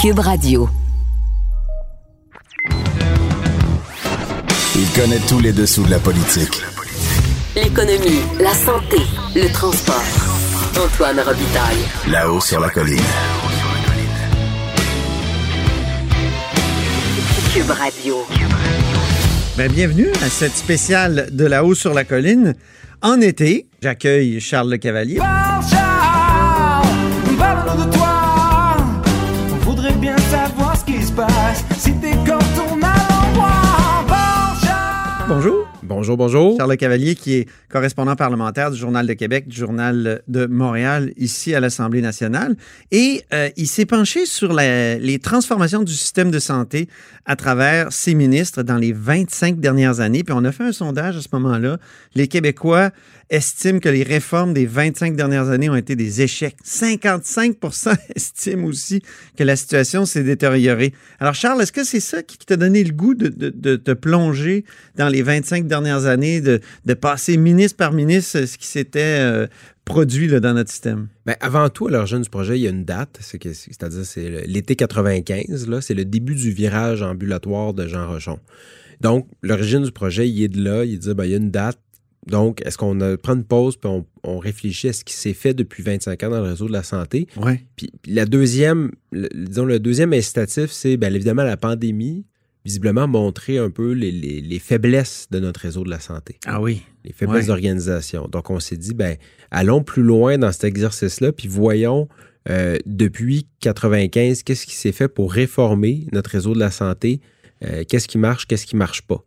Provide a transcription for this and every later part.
Cube Radio. Il connaît tous les dessous de la politique. L'économie, la santé, le transport. Antoine Robitaille. Là-haut sur la colline. Cube Radio. Ben, bienvenue à cette spéciale de là-haut sur la colline. En été, j'accueille Charles Le Cavalier. Bonjour. Bonjour. Charles Le Cavalier, qui est correspondant parlementaire du Journal de Québec, du Journal de Montréal, ici à l'Assemblée nationale. Et euh, il s'est penché sur les transformations du système de santé à travers ses ministres dans les 25 dernières années. Puis on a fait un sondage à ce moment-là. Les Québécois estiment que les réformes des 25 dernières années ont été des échecs. 55% estiment aussi que la situation s'est détériorée. Alors, Charles, est-ce que c'est ça qui t'a donné le goût de, te plonger dans les 25 dernières années, de, de passer ministre par ministre ce qui s'était euh, produit là, dans notre système? Ben, avant tout, à l'origine du projet, il y a une date, c'est-à-dire c'est l'été 95, là, c'est le début du virage ambulatoire de Jean Rochon. Donc, l'origine du projet, il est de là, il dit, ben, il y a une date, donc est-ce qu'on prend une pause puis on, on réfléchit à ce qui s'est fait depuis 25 ans dans le réseau de la santé? Oui. Puis, puis la deuxième, le, disons, le deuxième incitatif, c'est bien évidemment la pandémie, visiblement montrer un peu les, les- les faiblesses de notre réseau de la santé. Ah oui. les faiblesses Ouais. d'organisation. Donc, on s'est dit, ben, allons plus loin dans cet exercice-là, puis voyons euh, depuis 95, qu'est-ce qui s'est fait pour réformer notre réseau de la santé, euh, qu'est-ce qui marche, qu'est-ce qui marche pas?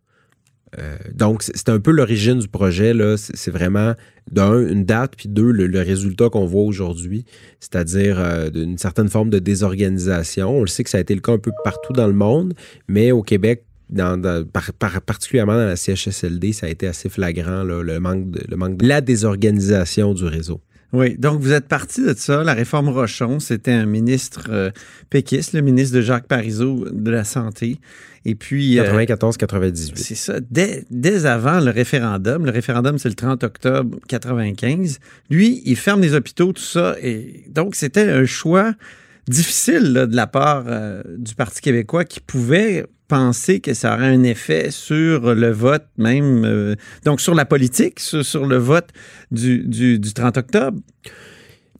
Euh, donc, c'est un peu l'origine du projet. C'est vraiment, d'un, une date, puis deux, le, résultat qu'on voit aujourd'hui, c'est-à-dire euh, d'une certaine forme de désorganisation. On le sait que ça a été le cas un peu partout dans le monde, mais au Québec, particulièrement dans la CHSLD, ça a été assez flagrant, là, le, manque de, le manque de la désorganisation du réseau. Oui, donc vous êtes parti de ça. La réforme Rochon, c'était un ministre euh, péquiste, le ministre de Jacques Parizeau de la Santé. Et puis, euh, 94-98. c'est ça, dès, dès avant le référendum, le référendum c'est le 30 octobre 95, lui, il ferme les hôpitaux, tout ça. Et donc, c'était un choix difficile là, de la part euh, du Parti québécois qui pouvait penser que ça aurait un effet sur le vote même, euh, donc sur la politique, sur, sur le vote du, du, du 30 octobre.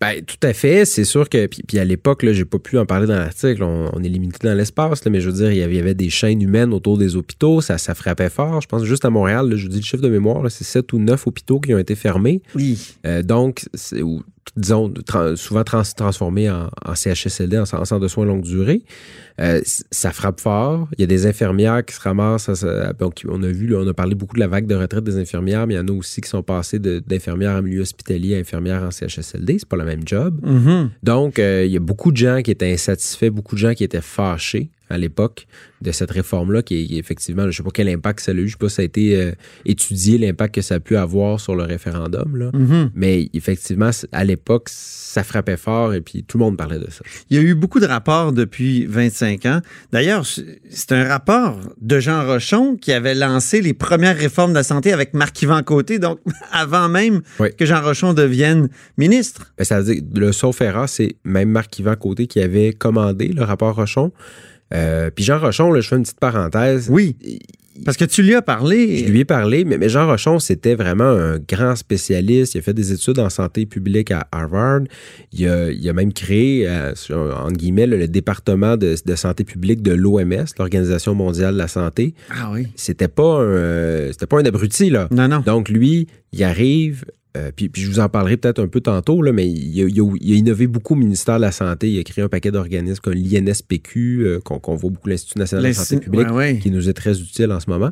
Ben, tout à fait. C'est sûr que, puis, puis à l'époque, j'ai pas pu en parler dans l'article. On, on est limité dans l'espace, mais je veux dire, il y avait, il y avait des chaînes humaines autour des hôpitaux. Ça, ça frappait fort. Je pense juste à Montréal, là, je vous dis le chiffre de mémoire, c'est sept ou neuf hôpitaux qui ont été fermés. Oui. Euh, donc, disons, souvent trans- transformés en, en CHSLD, en, en centre de soins longue durée. Euh, ça frappe fort. Il y a des infirmières qui se ramassent. à ce- donc, on a vu, là, on a parlé beaucoup de la vague de retraite des infirmières, mais il y en a aussi qui sont passés de- d'infirmières en milieu hospitalier à infirmières en CHSLD. C'est pas le même job. Mhm. Donc, euh, il y a beaucoup de gens qui étaient insatisfaits, beaucoup de gens qui étaient fâchés à l'époque de cette réforme-là, qui, qui, effectivement, je ne sais pas quel impact ça a eu, je ne sais pas si ça a été euh, étudié, l'impact que ça a pu avoir sur le référendum. Là. Mhm. Mais effectivement, à l'époque, ça frappait fort et puis tout le monde parlait de ça. Il y a eu beaucoup de rapports depuis 25 ans. D'ailleurs, c'est un rapport de Jean Rochon qui avait lancé les premières réformes de la santé avec Marc-Yvan Côté, donc avant même Oui. que Jean Rochon devienne ministre. Ben, ça veut dire, le sauf erreur, c'est même Marc-Yvan Côté qui avait commandé le rapport Rochon. Euh, puis Jean Rochon, là, je fais une petite parenthèse. Oui, parce que tu lui as parlé. Je lui ai parlé, mais, mais Jean Rochon, c'était vraiment un grand spécialiste. Il a fait des études en santé publique à Harvard. Il a, il a même créé, euh, entre guillemets, le, le département de, de santé publique de l'OMS, l'Organisation mondiale de la santé. Ah oui. C'était pas un, euh, c'était pas un abruti, là. Non, non. Donc, lui, il arrive, euh, puis, puis je vous en parlerai peut-être un peu tantôt, là, mais il a, il a- il a innové beaucoup au ministère de la Santé. Il a créé un paquet d'organismes comme l'INSPQ, euh, qu'on qu'on voit beaucoup l'Institut national de la santé publique, ouais, ouais. qui nous est très utile en ce moment.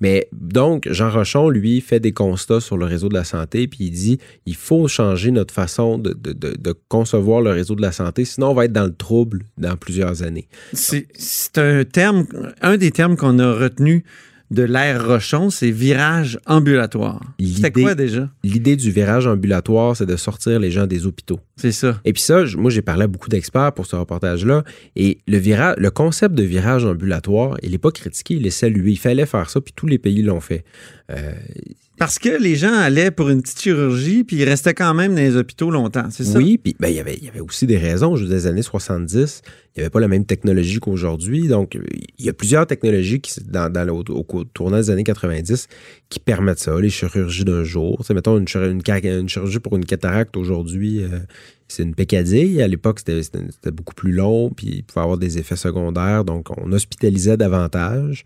Mais donc, Jean Rochon, lui, fait des constats sur le réseau de la santé, puis il dit il faut changer notre façon de, de- de- de concevoir le réseau de la santé, sinon on va être dans le trouble dans plusieurs années. C'est c'est un terme, un des termes qu'on a retenu de l'ère Rochon, c'est virage ambulatoire. C'était quoi déjà? L'idée du virage ambulatoire, c'est de sortir les gens des hôpitaux. C'est ça. Et puis ça, moi, j'ai parlé à beaucoup d'experts pour ce reportage-là. Et le, vira- le concept de virage ambulatoire, il n'est pas critiqué, il est salué. Il fallait faire ça, puis tous les pays l'ont fait. Euh, Parce que les gens allaient pour une petite chirurgie, puis ils restaient quand même dans les hôpitaux longtemps, c'est ça? oui, puis ben, il y avait- aussi des raisons. Je des années 70, il n'y avait pas la même technologie qu'aujourd'hui. Donc, il y a plusieurs technologies qui, dans, dans le, au, tournant des années 90 qui permettent ça. Les chirurgies d'un jour. Tu sais, mettons, une, chirurgie pour une cataracte aujourd'hui, euh, c'est une pécadille. À l'époque, c'était beaucoup plus long, puis il pouvait avoir des effets secondaires. Donc, on hospitalisait davantage.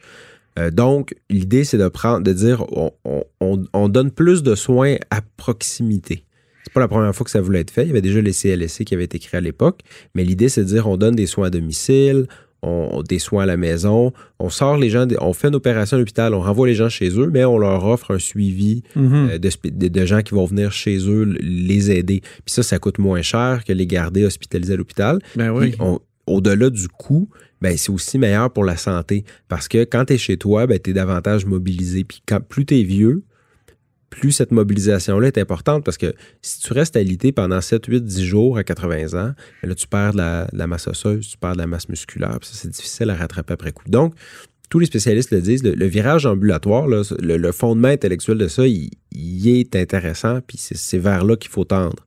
Euh, donc, l'idée, c'est de prendre, de dire, on, on- on- on donne plus de soins à proximité. C'est pas la première fois que ça voulait être fait. Il y avait déjà les CLSC qui avaient été créés à l'époque. Mais l'idée, c'est de dire, on donne des soins à domicile, on, des soins à la maison, on sort les gens, on fait une opération à l'hôpital, on renvoie les gens chez eux, mais on leur offre un suivi Mhm. euh, de, gens qui vont venir chez eux les aider. Puis ça, ça coûte moins cher que les garder hospitalisés à l'hôpital. Ben oui. Au-delà du coût, ben, c'est aussi meilleur pour la santé. Parce que quand tu es chez toi, ben, tu es davantage mobilisé. Puis plus tu es vieux, plus cette mobilisation-là est importante parce que si tu restes alité pendant 7, 8, 10 jours à 80 ans, ben là, tu perds de la, masse osseuse, tu perds de la masse musculaire. Ça, c'est difficile à rattraper après coup. Donc, tous les spécialistes le disent, le, virage ambulatoire, là, le, fondement intellectuel de ça, il, il est intéressant, puis c'est vers là qu'il faut tendre.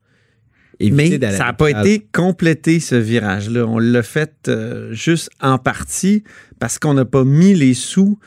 Éviter Mais ça n'a pas été complété, ce virage-là. On l'a fait euh, juste en partie parce qu'on n'a pas mis les sous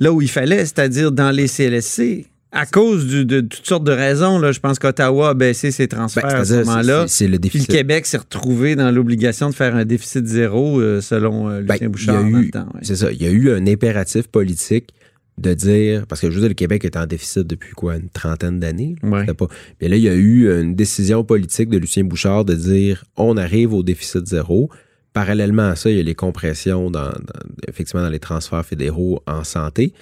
là où il fallait, c'est-à-dire dans les CLSC. À cause du- de, toutes sortes de raisons, là, je pense qu'Ottawa a baissé ses transferts Ben, à ce moment-là. c'est- le Puis le déficit. Québec s'est retrouvé dans l'obligation de faire un déficit zéro, euh, selon euh, Ben, Lucien a Bouchard. ouais. C'est ça. Il y a eu un impératif politique de dire, parce que je veux dire, le Québec est en déficit depuis quoi, une trentaine d'années. là? Ouais. C'était Pas... Mais là, il y a eu une décision politique de Lucien Bouchard de dire, on arrive au déficit zéro. Parallèlement à ça, il y a les compressions, dans, dans- effectivement, dans les transferts fédéraux en santé.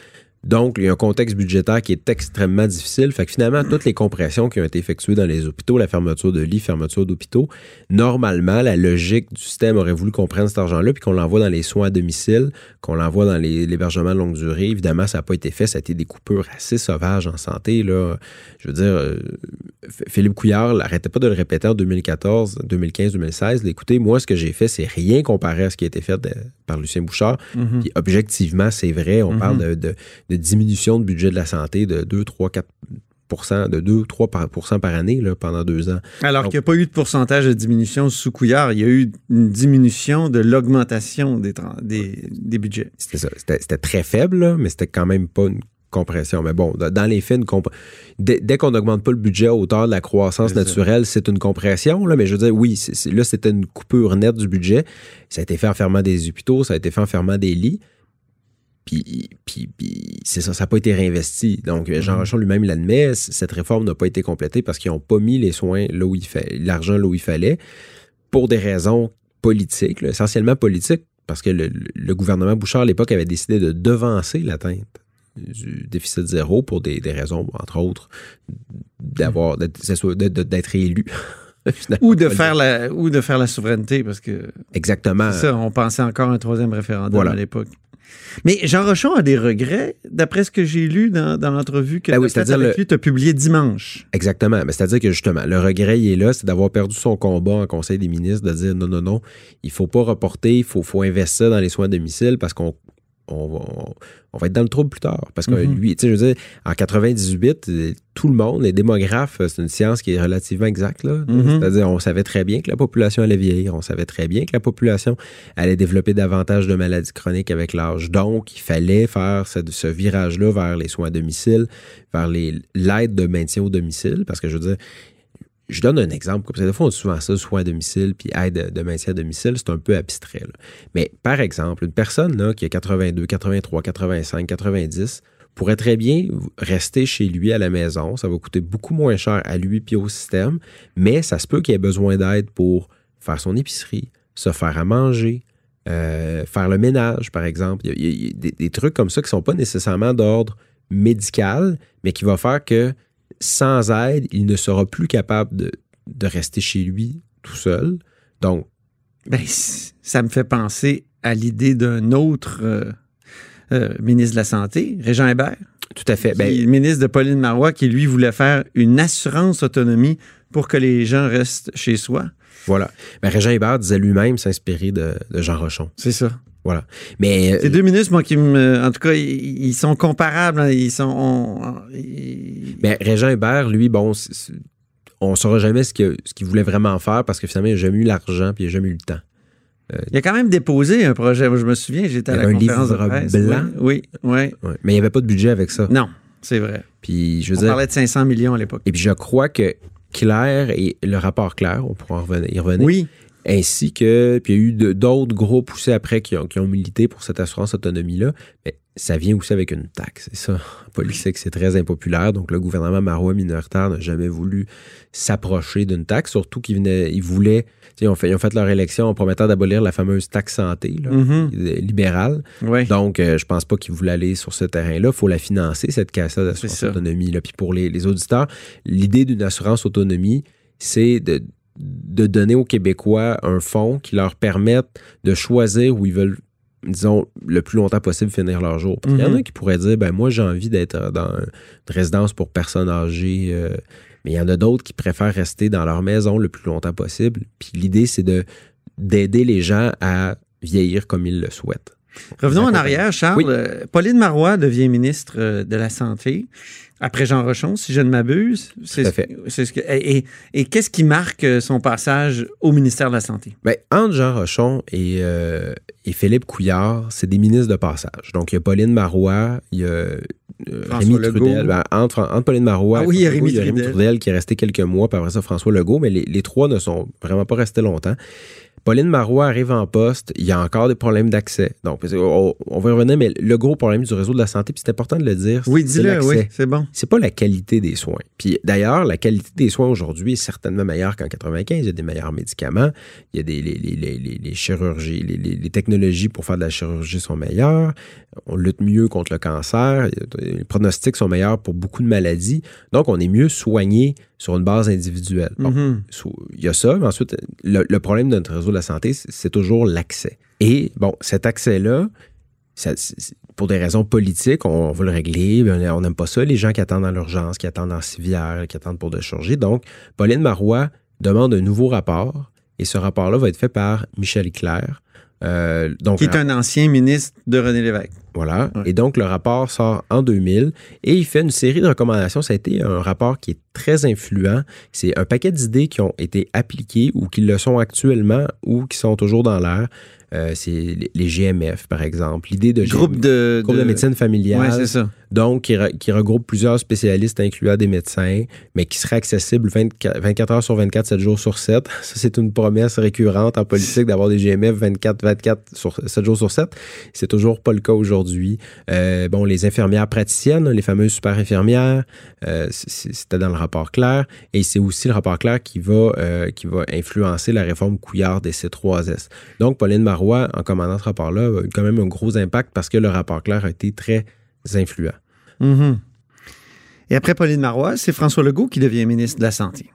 Donc, il y a un contexte budgétaire qui est extrêmement difficile. Fait que finalement, toutes les compressions qui ont été effectuées dans les hôpitaux, la fermeture de lits, fermeture d'hôpitaux, normalement, la logique du système aurait voulu qu'on prenne cet argent-là puis qu'on l'envoie dans les soins à domicile, qu'on l'envoie dans l'hébergement de longue durée. Évidemment, ça n'a pas été fait. Ça a été des coupures assez sauvages en santé. Je veux dire, euh, Philippe Couillard n'arrêtait pas de le répéter en 2014, 2015, 2016. Là, Écoutez, moi, ce que j'ai fait, c'est rien comparé à ce qui a été fait par Lucien Bouchard. Mhm. Puis objectivement, c'est vrai. On Mhm. parle de, de- de diminution de budget de la santé de 2, 3, 4 de 2, 3 par, année là, pendant deux ans. Alors Donc- qu'il n'y a pas eu de pourcentage de diminution sous couillard, il y a eu une diminution de l'augmentation des, tran- des, des budgets. C'était ça. C'était c'était très faible, là, mais c'était quand même pas une compression. Mais bon, dans les faits, comp- dès, dès qu'on n'augmente pas le budget à hauteur de la croissance naturelle, c'est une compression. Là, mais je veux dire, oui, là, c'était une coupure nette du budget. Ça a été fait en fermant des hôpitaux, ça a été fait en fermant des lits. Puis, puis, puis c'est ça, ça n'a pas été réinvesti. Donc, Jean Rochon lui-même l'admet, cette réforme n'a pas été complétée parce qu'ils n'ont pas mis les soins là où il fait, l'argent là où il fallait, pour des raisons politiques, là, essentiellement politiques, parce que le, le gouvernement Bouchard à l'époque avait décidé de devancer l'atteinte du déficit zéro pour des, des raisons, entre autres, d'avoir d'être élu. Ou de, faire la, ou de faire la souveraineté, parce que. Exactement. c'est ça, on pensait encore à un troisième référendum Voilà. à l'époque. Mais Jean Rochon a des regrets, d'après ce que j'ai lu dans, dans l'entrevue que Ben tu oui, tu as publié dimanche. Exactement. Mais c'est-à-dire que justement, le regret, il est là, c'est d'avoir perdu son combat en Conseil des ministres, de dire non, non, non, il faut pas reporter, il faut, faut investir dans les soins à domicile parce qu'on on va, on- on va être dans le trouble plus tard. Parce que Mhm. lui, tu sais, je veux dire, en 98, euh, tout le monde, les démographes, euh, c'est une science qui est relativement exacte. Mhm. C'est-à-dire, on savait très bien que la population allait vieillir, on savait très bien que la population allait développer davantage de maladies chroniques avec l'âge. Donc, il fallait faire ce, ce virage-là vers les soins à domicile, vers l'aide de maintien au domicile. Parce que je veux dire, je donne un exemple, comme ça, des fois, on dit souvent ça, soins à domicile, puis aide de maintien à domicile, c'est un peu abstrait. Mais par exemple, une personne qui a 82, 83, 85, 90 pourrait très bien rester chez lui à la maison. Ça va coûter beaucoup moins cher à lui puis au système, mais ça se peut qu'il ait besoin d'aide pour faire son épicerie, se faire à manger, euh, faire le ménage, par exemple. Il y a, des trucs comme ça qui ne sont pas nécessairement d'ordre médical, mais qui va faire que sans aide, il ne sera plus capable de, de rester chez lui tout seul. Donc, Ben, ça me fait penser à l'idée d'un autre euh, euh, ministre de la Santé, Régent Hébert, tout à fait. qui Ben, ministre de Pauline Marois, qui lui voulait faire une assurance autonomie pour que les gens restent chez soi. Voilà. Ben, Régent Hébert disait lui-même s'inspirer de, de Jean Rochon. C'est ça. Voilà. Mais euh, deux ministres, moi, qui me. En tout cas, ils, ils sont comparables. hein. Ils sont. on- ils- mais Régent Hébert, lui, bon, c'est- on ne saura jamais ce qu'il voulait vraiment faire parce que finalement, il n'a jamais eu l'argent puis il n'a jamais eu le temps. Il a quand même déposé un projet. Moi, je me souviens, j'étais à la un conférence de presse. blanc. Oui, oui. Ouais. Mais il n'y avait pas de budget avec ça. Non, c'est vrai. Puis je veux On dire, parlait de 500 millions à l'époque. et puis je crois que Claire et le rapport Claire, on pourra en revenir, y revenir, Oui. Ainsi que, puis il y a eu d'autres gros poussés après qui ont, qui ont milité pour cette assurance autonomie-là, mais ça vient aussi avec une taxe, c'est ça. En politique, c'est très impopulaire, donc le gouvernement marois minoritaire n'a jamais voulu s'approcher d'une taxe, surtout qu'ils venaient, ils voulaient, ils ont fait, ils ont fait leur élection en promettant d'abolir la fameuse taxe santé, là, Mhm. libérale. Oui. Donc, euh, je pense pas qu'ils voulaient aller sur ce terrain-là. Il faut la financer, cette caisse-là C'est d'assurance autonomie. Là. Puis pour les, les auditeurs, l'idée d'une assurance autonomie, c'est de, de donner aux Québécois un fonds qui leur permette de choisir où ils veulent, disons, le plus longtemps possible finir leur jour. Parce qu'il y en Mhm. a qui pourraient dire, ben moi, j'ai envie d'être dans une résidence pour personnes âgées. euh, mais il y en a d'autres qui préfèrent rester dans leur maison le plus longtemps possible. Puis l'idée, c'est de d'aider les gens à vieillir comme ils le souhaitent. Revenons en arrière, Charles. Oui. Euh, Pauline Marois devient ministre euh, de la Santé après Jean Rochon, si je ne m'abuse. C'est ce- que- et et- et qu'est-ce qui marque euh, son passage au ministère de la Santé? Ben, entre Jean Rochon et, euh, et Philippe Couillard, c'est des ministres de passage. Donc, il y a Pauline Marois, il y a euh, Rémi. Trudel. Ben, entre, entre Pauline Marois Ah et oui, François Rémi Trudel. Trudel qui est resté quelques mois, puis après ça, François Legault, mais les, les trois ne sont vraiment pas restés longtemps. Pauline Marois arrive en poste, il y a encore des problèmes d'accès. Donc, parce que on, on va y revenir, mais le gros problème du réseau de la santé, puis c'est important de le dire, Oui, dis-le, oui, c'est bon. c'est pas la qualité des soins. Puis d'ailleurs, la qualité des soins aujourd'hui est certainement meilleure qu'en 95. Il y a des meilleurs médicaments, il y a des les, les, les, les- les chirurgies, les technologies pour faire de la chirurgie sont meilleures. On lutte mieux contre le cancer. Les pronostics sont meilleurs pour beaucoup de maladies. Donc, on est mieux soigné sur une base individuelle. Bon, Mhm. sous- il y a ça, mais ensuite, le, le problème de notre réseau de la santé, c'est toujours l'accès. Et bon, cet accès-là, pour des raisons politiques, on, veut le régler, mais on n'aime pas ça, les gens qui attendent dans l'urgence, qui attendent en civière, qui attendent pour de chirurgie. Donc, Pauline Marois demande un nouveau rapport, et ce rapport-là va être fait par Michel Claire. Euh, donc, Qui est un ancien ministre de René Lévesque. voilà. Ouais. Et donc, le rapport sort en 2000 et il fait une série de recommandations. Ça a été un rapport qui est très influent. C'est un paquet d'idées qui ont été appliquées ou qui le sont actuellement ou qui sont toujours dans l'air. Euh, c'est les- GMF, par exemple. L'idée de Groupe de, groupe de médecine familiale. Oui, c'est ça. Donc, qui, re- qui regroupe plusieurs spécialistes, incluant des médecins, mais qui serait accessible 24, 24 heures sur 24, 7 jours sur 7. Ça, c'est une promesse récurrente en politique d'avoir des GMF 24, 24 sur 7 jours sur 7. C'est toujours pas le cas aujourd'hui. Euh, bon, les infirmières praticiennes, les fameuses super infirmières, euh, c'était dans le rapport clair. Et c'est aussi le rapport clair qui va, euh, qui va influencer la réforme Couillard des C3S. Donc, Pauline Marois, en commandant ce rapport-là, a eu quand même un gros impact parce que le rapport clair a été très influent. Mhm. Et après Pauline Marois, c'est François Legault qui devient ministre de la Santé.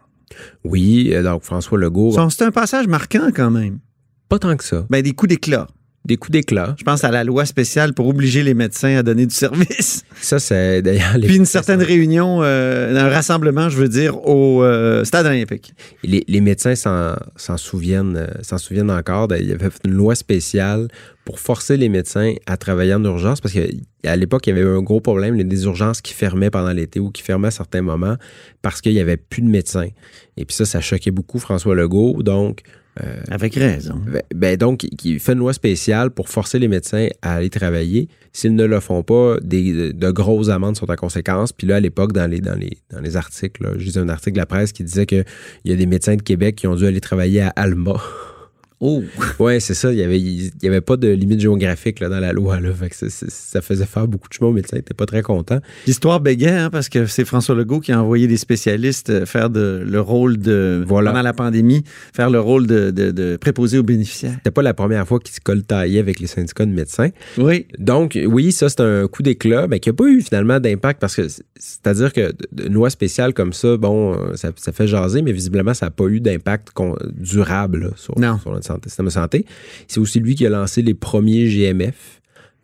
Oui, euh, donc François Legault, C'est un passage marquant quand même. pas tant que ça. Ben, des coups d'éclat. Des coups d'éclat. Je pense à la loi spéciale pour obliger les médecins à donner du service. Ça, c'est d'ailleurs... Puis une certaine réunion, euh, un rassemblement, je veux dire, au euh, stade olympique. Les, les médecins s'en souviennent, euh, s'en souviennent encore. Il y avait une loi spéciale pour forcer les médecins à travailler en urgence parce qu'à l'époque, il y avait eu un gros problème, il y des urgences qui fermaient pendant l'été ou qui fermaient à certains moments parce qu'il n'y avait plus de médecins. Et puis ça, ça choquait beaucoup François Legault. Donc, euh, Avec raison. Ben- Ben donc, qui- fait une loi spéciale pour forcer les médecins à aller travailler. S'ils ne le font pas, des, de, grosses amendes sont en conséquence. Puis là, à l'époque, dans les, dans, les, dans les articles, là, je lisais un article de la presse qui disait qu'il y a des médecins de Québec qui ont dû aller travailler à Alma. Oh! ouais, c'est ça. Il n'y avait, il y avait pas de limite géographique là, dans la loi. Là. Fait que ça, faisait faire beaucoup de chemin aux médecins. Ils n'étaient pas très contents. L'histoire bégait, hein, parce que c'est François Legault qui a envoyé des spécialistes euh, faire de, le rôle de, Voilà. pendant la pandémie, faire le rôle de, de, de préposé aux bénéficiaires. C'était pas la première fois qu'ils se coltaillaient avec les syndicats de médecins. Oui. Donc, oui, ça, c'est un coup d'éclat, mais qui n'a pas eu finalement d'impact parce que, c'est-à-dire que une loi spéciale comme ça, bon, euh, ça, ça fait jaser, mais visiblement, ça n'a pas eu d'impact durable là, sur, Non. sur notre santé, système de santé. C'est aussi lui qui a lancé les premiers GMF.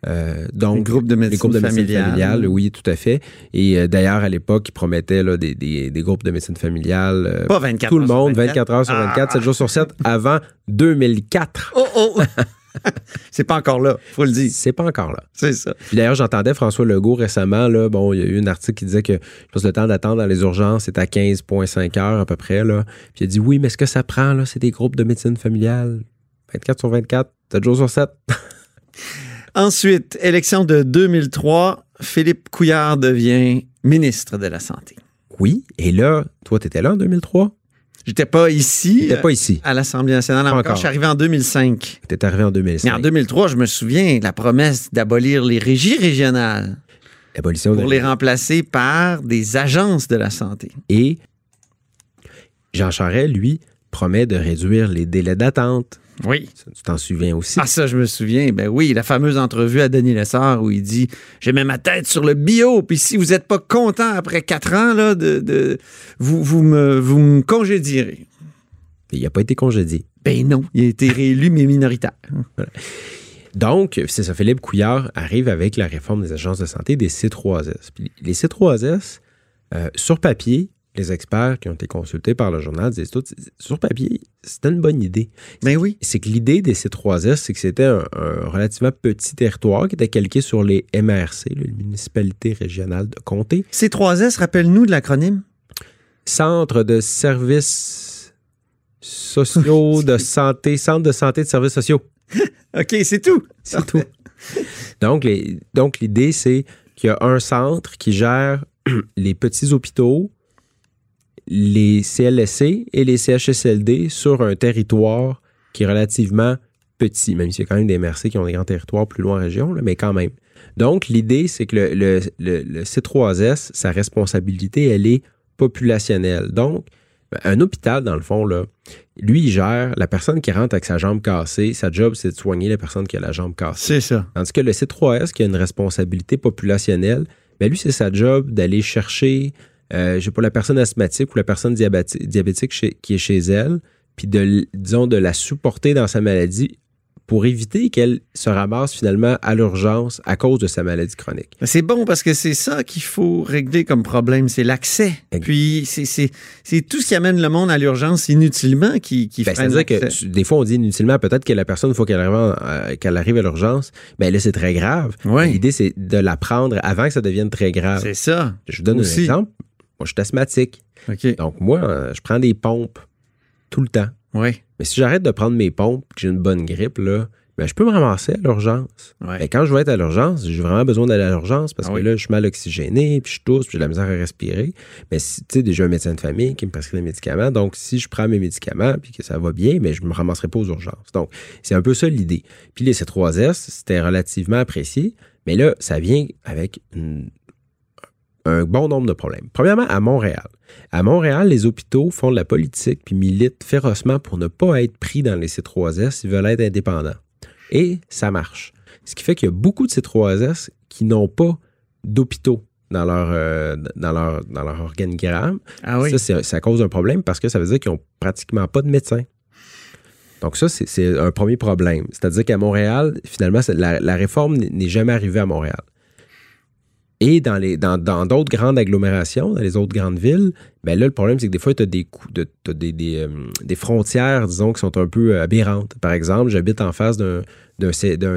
Euh, donc, Les groupes de médecine les groupes de médecine familiale. familiale, oui, tout à fait. Et euh, d'ailleurs, à l'époque, ils promettaient là, des, des- des groupes de médecine familiale. euh, Pas 24 tout le heures monde, 24. 24 heures sur 24, 7 jours sur 7, avant 2004. Oh, oh! c'est pas encore là, faut le dire. C'est pas encore là. C'est ça. Puis D'ailleurs, j'entendais François Legault récemment, là, bon, il y a eu un article qui disait que je pense que le temps d'attente dans les urgences est à 15,5 heures à peu près. Là. Puis il a dit oui, mais ce que ça prend, là, c'est des groupes de médecine familiale. 24 sur 24, 7 jours sur 7. Ensuite, élection de 2003, Philippe Couillard devient ministre de la Santé. Oui, et là, toi, tu étais là en 2003? J'étais pas ici euh, pas ici. à l'Assemblée nationale encore. encore. Je suis arrivé en 2005. Tu es arrivé en Mais 2005. en 2003, je me souviens, la promesse d'abolir les régies régionales de pour les remplacer par des agences de la santé. Et Jean Charest, lui, promet de réduire les délais d'attente. Oui. Ça, Tu t'en souviens aussi? Ah, ça, je me souviens. Ben oui, la fameuse entrevue à Denis Lessard où il dit J'ai mis ma tête sur le bio, puis si vous n'êtes pas content après quatre ans, là, de, de- vous, vous, me, vous me congédierez. Il n'a pas été congédié. Ben non, il a été réélu, mais minoritaire. Donc, c'est ça, Philippe Couillard arrive avec la réforme des agences de santé des C3S. Puis les C3S, euh, sur papier, les experts qui ont été consultés par le journal disent tout, sur papier, c'était une bonne idée. Ben oui. C'est que l'idée des C3S, c'est que c'était un, un relativement petit territoire qui était calqué sur les MRC, les municipalités régionales de comté. C3S, rappelle-nous de l'acronyme. Centre de services sociaux de santé, centre de santé de services sociaux. OK, c'est tout. C'est tout. Donc, les- donc l'idée, c'est qu'il y a un centre qui gère les petits hôpitaux, les CLSC et les CHSLD sur un territoire qui est relativement petit, même s'il y a quand même des MRC qui ont des grands territoires plus loin en région, là, mais quand même. Donc, l'idée, c'est que le, le- le- le C3S, sa responsabilité, elle est populationnelle. Donc, un hôpital, dans le fond, là, lui, il gère la personne qui rentre avec sa jambe cassée. Sa job, c'est de soigner la personne qui a la jambe cassée. C'est ça. Tandis que le C3S, qui a une responsabilité populationnelle, ben lui, c'est sa job d'aller chercher, euh, je sais pas, la personne asthmatique ou la personne diabéti- diabétique chez- qui est chez elle, puis de, disons, de la supporter dans sa maladie pour éviter qu'elle se ramasse finalement à l'urgence à cause de sa maladie chronique. C'est bon parce que c'est ça qu'il faut régler comme problème, c'est l'accès. Puis c'est- c'est c'est tout ce qui amène le monde à l'urgence inutilement qui, qui Ben, C'est-à-dire que des fois, on dit inutilement, peut-être que la personne, une fois qu'elle arrive, euh, qu'elle arrive à l'urgence, ben là, c'est très grave. Ouais. L'idée, c'est de la prendre avant que ça devienne très grave. C'est ça. Je vous donne Aussi. un exemple. Moi, je suis asthmatique. Donc, moi, euh, je prends des pompes tout le temps. Oui. Mais si j'arrête de prendre mes pompes que j'ai une bonne grippe, là, ben, je peux me ramasser à l'urgence. Ouais. Ben, quand je vais être à l'urgence, j'ai vraiment besoin d'aller à l'urgence parce Ah que oui. là, je suis mal oxygéné, puis je tousse, puis j'ai de la misère à respirer. Mais si, tu sais, déjà un médecin de famille qui me prescrit des médicaments. Donc, si je prends mes médicaments, puis que ça va bien, mais je me ramasserai pas aux urgences. Donc, c'est un peu ça l'idée. Puis les C3S, c'était relativement apprécié. Mais là, ça vient avec une- un bon nombre de problèmes. Premièrement, à Montréal. À Montréal, les hôpitaux font de la politique puis militent férocement pour ne pas être pris dans les C3S, ils veulent être indépendants. Et ça marche. Ce qui fait qu'il y a beaucoup de C3S qui n'ont pas d'hôpitaux dans leur, euh, dans, leur, dans leur organigramme. Ah oui. Ça, ça cause un problème parce que ça veut dire qu'ils n'ont pratiquement pas de médecins. Donc ça, c'est- un premier problème. C'est-à-dire qu'à Montréal, finalement, la, la réforme n'est jamais arrivée à Montréal. Et dans les dans dans d'autres grandes agglomérations, dans les autres grandes villes, ben là, le problème, c'est que des fois, tu as des, de- t'as des, des, euh, des frontières, disons, qui sont un peu euh, aberrantes. Par exemple, j'habite en face d'un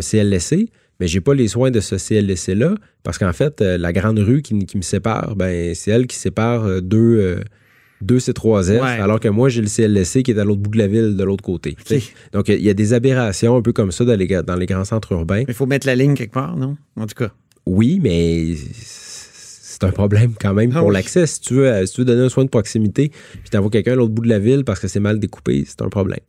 CLSC, mais j'ai pas les soins de ce CLSC-là, parce qu'en fait, euh, la grande rue qui, qui me sépare, ben c'est elle qui sépare deux, euh, deux C3S, Ouais. alors que moi, j'ai le CLSC qui est à l'autre bout de la ville, de l'autre côté. Donc, il y a des aberrations un peu comme ça dans les, dans les grands centres urbains. Il faut mettre la ligne quelque part, non? En tout cas. Oui, mais c'est un problème quand même Ah pour oui. l'accès. Si tu, veux, euh, si tu veux donner un soin de proximité, puis t'envoies quelqu'un à l'autre bout de la ville parce que c'est mal découpé, c'est un problème.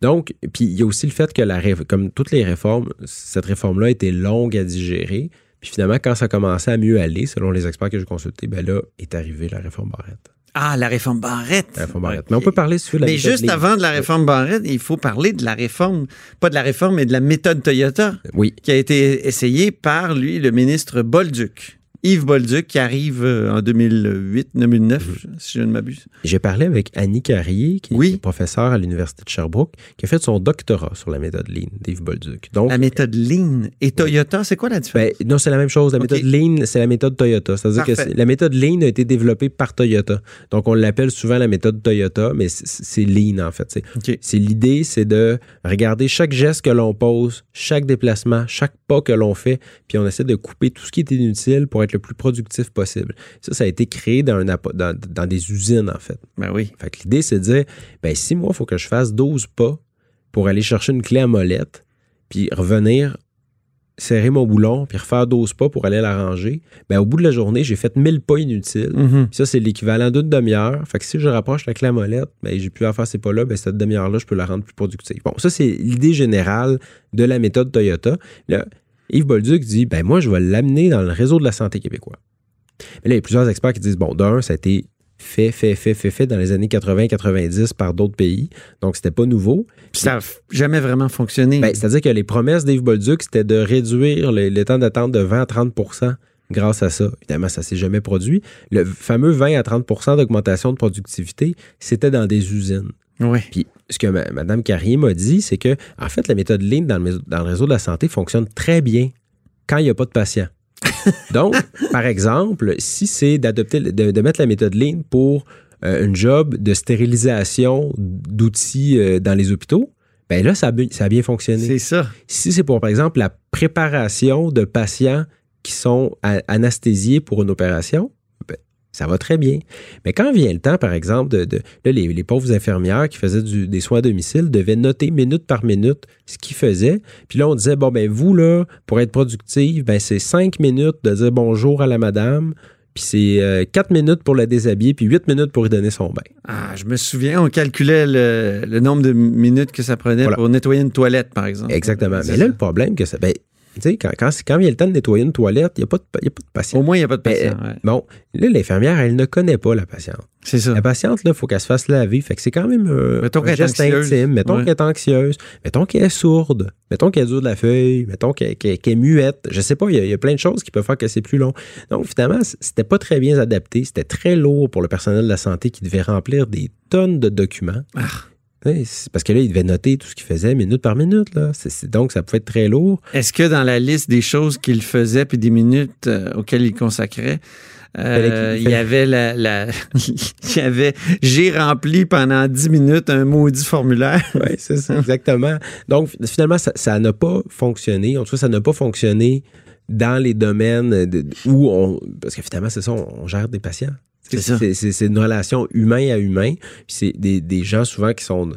Donc, puis il y a aussi le fait que, la, comme toutes les réformes, cette réforme-là était longue à digérer. Puis finalement, quand ça commençait à mieux aller, selon les experts que j'ai consultés, ben là est arrivée la réforme Barrette. Ah, la réforme Barrette. La réforme Barrette. Mais on peut parler de la Mais juste avant de la réforme Barrette, il faut parler de la réforme, pas de la réforme, mais de la méthode Toyota Oui, qui a été essayée par, lui, le ministre Bolduc. Yves Bolduc qui arrive euh, en 2008, 2009, si je ne m'abuse. J'ai parlé avec Annie Carrier, qui Oui. est professeure à l'Université de Sherbrooke, qui a fait son doctorat sur la méthode Lean d'Yves Bolduc. Donc, La méthode Lean et Toyota, c'est quoi la différence? ben, non, c'est la même chose. La méthode Lean, c'est la méthode Toyota. C'est-à-dire que la méthode Lean a été développée par Toyota. Donc, on l'appelle souvent la méthode Toyota, mais c'est- Lean, en fait. C'est l'idée, c'est de regarder chaque geste que l'on pose, chaque déplacement, chaque pas que l'on fait, puis on essaie de couper tout ce qui est inutile pour être le plus productif possible. Ça, ça a été créé dans, un dans, dans des usines, en fait. Ben oui. Fait que l'idée, c'est de dire, ben, si moi, il faut que je fasse 12 pas pour aller chercher une clé à molette, puis revenir serrer mon boulon, puis refaire 12 pas pour aller la ranger, ben, au bout de la journée, j'ai fait 1000 pas inutiles. Mhm. Puis ça, c'est l'équivalent d'une demi-heure. Fait que si je rapproche la clé à molette, ben, j'ai pu faire ces pas-là, ben, cette demi-heure-là, je peux la rendre plus productive. Bon, ça, c'est l'idée générale de la méthode Toyota. Là, Yves Bolduc dit, ben, moi, je vais l'amener dans le réseau de la santé québécois. Mais là, il y a plusieurs experts qui disent, bon, d'un, ça a été fait, fait, fait, fait, fait dans les années 80-90 par d'autres pays. Donc, c'était pas nouveau. Puis ça n'a jamais vraiment fonctionné. Ben, C'est-à-dire que les promesses d'Yves Bolduc, c'était de réduire le, le temps d'attente de 20 à 30% grâce à ça. Évidemment, ça s'est jamais produit. Le fameux 20 à 30% d'augmentation de productivité, c'était dans des usines. oui. Puis, ce que Mme Carrier m'a dit, c'est que, en fait, la méthode Lean dans le, més- dans le réseau de la santé fonctionne très bien quand il n'y a pas de patients. Donc, par exemple, si c'est d'adopter, de, de mettre la méthode Lean pour euh, une job de stérilisation d'outils euh, dans les hôpitaux, ben là, ça a, ça a bien fonctionné. C'est ça. Si c'est pour, par exemple, la préparation de patients qui sont anesthésiés pour une opération, ça va très bien. Mais quand vient le temps, par exemple, de, de- là, les, les pauvres infirmières qui faisaient du- des soins à domicile devaient noter minute par minute ce qu'ils faisaient. Puis là, on disait, bon, ben vous, là, pour être productive, ben c'est cinq minutes de dire bonjour à la madame, puis c'est euh, quatre minutes pour la déshabiller, puis huit minutes pour lui donner son bain. Ah, je me souviens, on calculait le, le nombre de minutes que ça prenait Voilà. pour nettoyer une toilette, par exemple. Exactement. Mais là, ça. le problème, que ça, ben, sais, quand, quand, quand vient le temps de nettoyer une toilette, il n'y a, pas de- y a pas de patient. Au moins, il n'y a pas de patient. Ben, ouais. Bon, là, l'infirmière, elle ne connaît pas la patiente. C'est ça. La patiente, là, il faut qu'elle se fasse laver. Fait que c'est quand même euh, Mettons un geste anxieuse. intime. Mettons Ouais. qu'elle est anxieuse. Mettons qu'elle est sourde. Mettons qu'elle dure de la feuille. Mettons qu'elle est muette. Je sais pas, il y, a- il y a plein de choses qui peuvent faire que c'est plus long. Donc, finalement, c'était pas très bien adapté. C'était très lourd pour le personnel de la santé qui devait remplir des tonnes de documents. Ah. Parce que là, il devait noter tout ce qu'il faisait minute par minute. Là. Donc, ça pouvait être très lourd. Est-ce que dans la liste des choses qu'il faisait puis des minutes euh, auxquelles il consacrait, euh, il y avait la, la- il y avait j'ai rempli pendant 10 minutes un maudit formulaire. Oui, c'est ça, exactement. Donc, fi- finalement, ça ça n'a pas fonctionné. En tout cas, ça n'a pas fonctionné dans les domaines de- où on. Parce que finalement, c'est ça, on, on gère des patients. C'est une relation humain à humain. Puis c'est des, des gens souvent qui sont.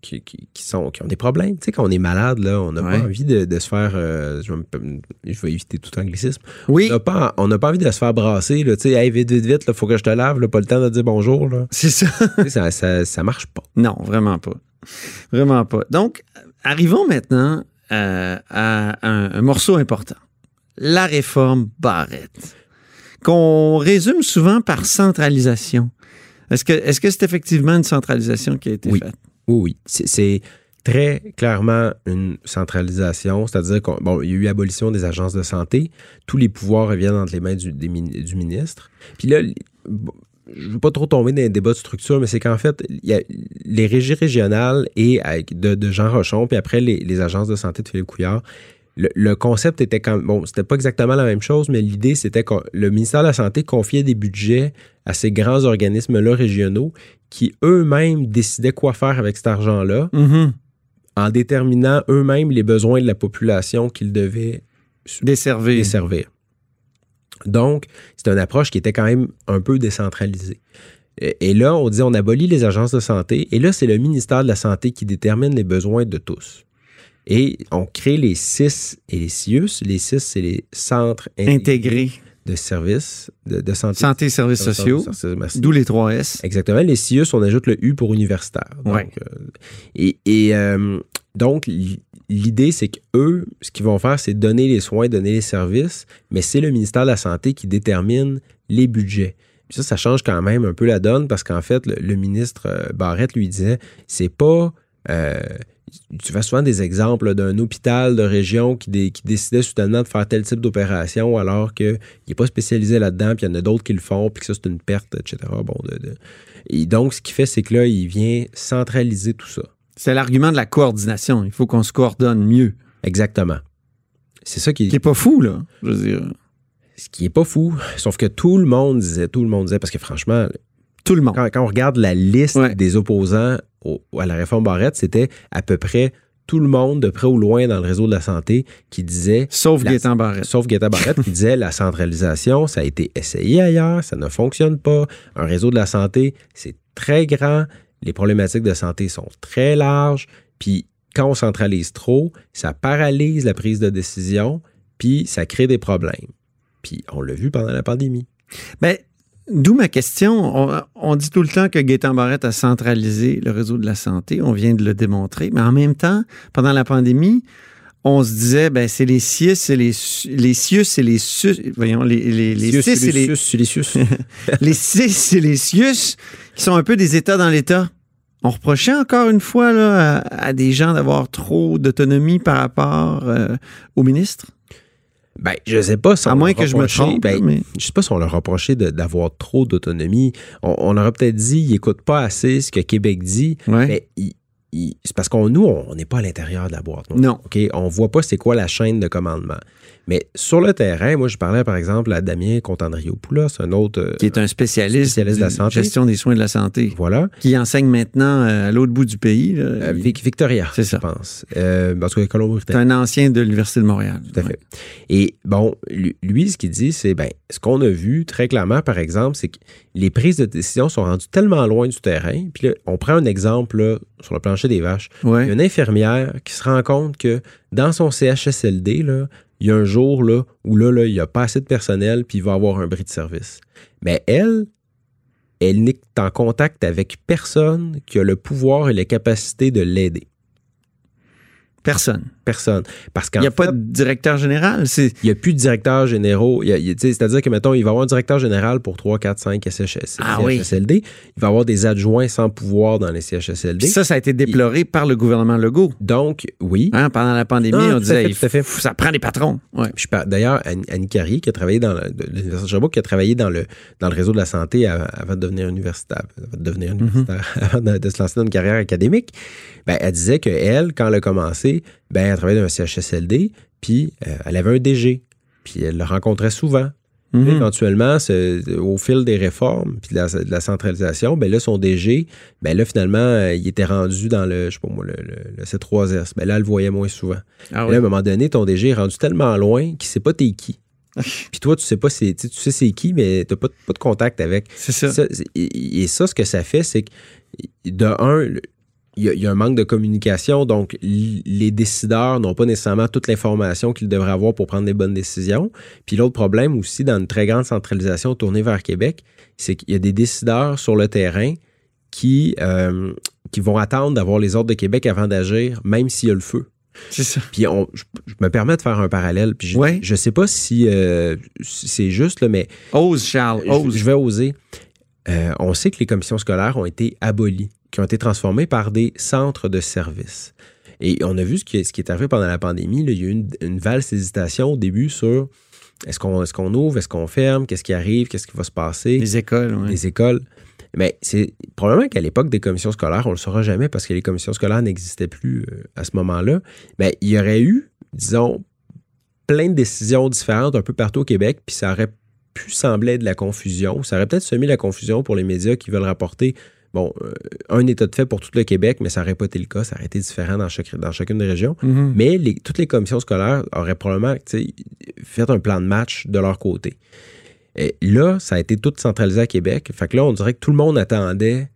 Qui, qui- qui sont, qui ont des problèmes. Tu sais, quand on est malade, là, on n'a Ouais. pas envie de, de se faire. euh, je, vais me- je vais éviter tout anglicisme. Oui, On n'a pas, pas envie de se faire brasser. Là, tu sais, hey, vite, vite, vite, il faut que je te lave. là, pas le temps de dire bonjour. C'est ça. Tu sais, ça, ça, ça marche pas. Non, vraiment pas. Vraiment pas. Donc, arrivons maintenant euh, à un, un morceau important. La réforme Barrette, qu'on résume souvent par centralisation. Est-ce que est-ce que c'est effectivement une centralisation qui a été Oui. faite? Oui, oui. C'est- très clairement une centralisation, c'est-à-dire qu'il bon, y a eu abolition des agences de santé, tous les pouvoirs reviennent entre les mains du, des min- du ministre. Puis là, bon, je ne veux pas trop tomber dans les débats de structure, mais c'est qu'en fait, il y a les régies régionales et de Jean Rochon, puis après les, les agences de santé de Philippe Couillard, le, le concept était quand bon, c'était pas exactement la même chose, mais l'idée c'était que le ministère de la Santé confiait des budgets à ces grands organismes-là régionaux qui eux-mêmes décidaient quoi faire avec cet argent-là Mhm. en déterminant eux-mêmes les besoins de la population qu'ils devaient Desservir. desservir. Donc, c'est une approche qui était quand même un peu décentralisée. Et et là, on dit on abolit les agences de santé, et là, c'est le ministère de la Santé qui détermine les besoins de tous. Et on crée les CIS et les CIUS. Les CIS, c'est les centres intégrés Intégré. de services de, de santé. Santé et services sociaux. D'où les 3 S. Exactement. Les CIUS, on ajoute le U pour universitaire. Donc, Ouais. euh, et et, euh, donc, l'idée, c'est qu'eux, ce qu'ils vont faire, c'est donner les soins, donner les services, mais c'est le ministère de la Santé qui détermine les budgets. Puis ça, ça change quand même un peu la donne parce qu'en fait, le, le ministre euh, Barrette lui disait, c'est pas euh, tu fais souvent des exemples d'un hôpital de région qui, dé- qui décidait soudainement de faire tel type d'opération alors qu'il n'est pas spécialisé là-dedans, puis il y en a d'autres qui le font, puis que ça, c'est une perte, etc. Bon, de- de- Et donc, ce qu'il fait, c'est que là, il vient centraliser tout ça. C'est l'argument de la coordination. Il faut qu'on se coordonne mieux. Exactement. C'est ça qui Qui est pas fou, là. Je veux dire, ce qui est pas fou, sauf que tout le monde disait, tout le monde disait, parce que franchement, tout le monde. quand, quand on regarde la liste Ouais. des opposants au- à la réforme Barrette, c'était à peu près tout le monde, de près ou loin dans le réseau de la santé, qui disait, Sauf Gaétan Barrette. sauf Guetta Barrette, qui disait la centralisation, ça a été essayé ailleurs, ça ne fonctionne pas. Un réseau de la santé, c'est très grand, les problématiques de santé sont très larges, puis quand on centralise trop, ça paralyse la prise de décision, puis ça crée des problèmes. Puis on l'a vu pendant la pandémie. Ben, D'où ma question. On, on dit tout le temps que Gaétan Barrette a centralisé le réseau de la santé. On vient de le démontrer. Mais en même temps, pendant la pandémie, on se disait, ben, c'est les CIUS, c'est les, les CIUS, et les SUS, voyons, les, les, les CIS et les, Sius, Silicius. les CIS et les CIUS qui sont un peu des États dans l'État. On reprochait encore une fois là, à, à des gens d'avoir trop d'autonomie par rapport euh, au ministre. Ben, je sais pas si À moins que je me trompe. ben, mais... Je sais pas si on leur reprochait d'avoir trop d'autonomie. On, on aurait peut-être dit, ils n'écoutent pas assez ce que Québec dit. Ouais. Mais c'est parce qu'on nous, on n'est pas à l'intérieur de la boîte. Non. OK? On voit pas c'est quoi la chaîne de commandement. Mais sur le terrain, moi, je parlais par exemple à Damien Contandrio-Poulos, un autre. qui est un spécialiste, Spécialiste de la santé. gestion des soins de la santé, Voilà. qui enseigne maintenant euh, à l'autre bout du pays. là. Euh, Victoria, C'est je ça. pense. Euh, C'est Colombie-Britannique. un ancien de l'Université de Montréal. Tout à fait. Et bon, lui, lui, ce qu'il dit, c'est ben, ce qu'on a vu très clairement, par exemple, c'est que les prises de décision sont rendues tellement loin du terrain. Puis là, on prend un exemple là, sur le plancher des vaches. Ouais. Il y a une infirmière qui se rend compte que dans son CHSLD, là, il y a un jour là, où là, il n'y a pas assez de personnel, puis il va avoir un bris de service. Mais elle, elle n'est en contact avec personne qui a le pouvoir et les capacités de l'aider. Personne. Personne. Parce qu'en Il n'y a fait, pas de directeur général. Il n'y a plus de directeurs généraux. C'est-à-dire que, mettons, il va y avoir un directeur général pour 3, 4, 5 SHS, Ah oui. CHSLD. Il va y avoir des adjoints sans pouvoir dans les CHSLD. Puis ça, ça a été déploré par le gouvernement Legault. Donc, oui. Hein, pendant la pandémie, Ah, on disait fait, fait. ça prend des patrons. Ouais. D'ailleurs, Annie, Carrier, qui a travaillé dans l'Université de Sherbrooke, qui a travaillé dans le, dans le réseau de la santé av- avant de devenir universitaire, avant de, devenir universitaire, avant de, de se lancer dans une carrière académique, ben, elle disait qu'elle, quand elle a commencé, ben, elle travaillait dans un CHSLD, puis euh, elle avait un DG, puis elle le rencontrait souvent. Mhm. Éventuellement, au fil des réformes puis de la, de la centralisation, ben là, son DG, ben là, finalement, euh, il était rendu dans le, je sais pas moi, le, le- le C3S. Ben là, elle le voyait moins souvent. Ah oui. là, à un moment donné, ton DG est rendu tellement loin qu'il sait pas t'es qui. Puis toi, tu sais pas c'est, tu sais- c'est qui, mais t'as pas, pas de contact avec. C'est ça. Et, et ça, ce que ça fait, c'est que de un, il y, a, il y a un manque de communication, donc les décideurs n'ont pas nécessairement toute l'information qu'ils devraient avoir pour prendre des bonnes décisions. Puis l'autre problème aussi, dans une très grande centralisation tournée vers Québec, c'est qu'il y a des décideurs sur le terrain qui, euh, qui vont attendre d'avoir les ordres de Québec avant d'agir, même s'il y a le feu. C'est ça. Puis on, je, je me permets de faire un parallèle. Puis je, Ouais. je sais pas si, euh, c'est juste, là, mais Ose, Charles, je, ose. je vais oser. Euh, on sait que les commissions scolaires ont été abolies, qui ont été transformées par des centres de services. Et on a vu ce qui, ce qui est arrivé pendant la pandémie. là. il y a eu une, une valse hésitation au début sur est-ce qu'on est qu'on ouvre, est-ce qu'on ferme, qu'est-ce qui arrive, qu'est-ce qui va se passer? Les écoles, ouais. les écoles. Mais c'est probablement qu'à l'époque des commissions scolaires, on le saura jamais parce que les commissions scolaires n'existaient plus euh, à ce moment-là. Mais il y aurait eu, disons, plein de décisions différentes un peu partout au Québec, puis ça aurait pu sembler de la confusion. Ça aurait peut-être semé la confusion pour les médias qui veulent rapporter, bon, euh, un état de fait pour tout le Québec, mais ça n'aurait pas été le cas. Ça aurait été différent dans, chaque, dans chacune des régions. Mhm. Mais les- toutes les commissions scolaires auraient probablement fait un plan de match de leur côté. Et là, ça a été tout centralisé à Québec. Fait que là, on dirait que tout le monde attendait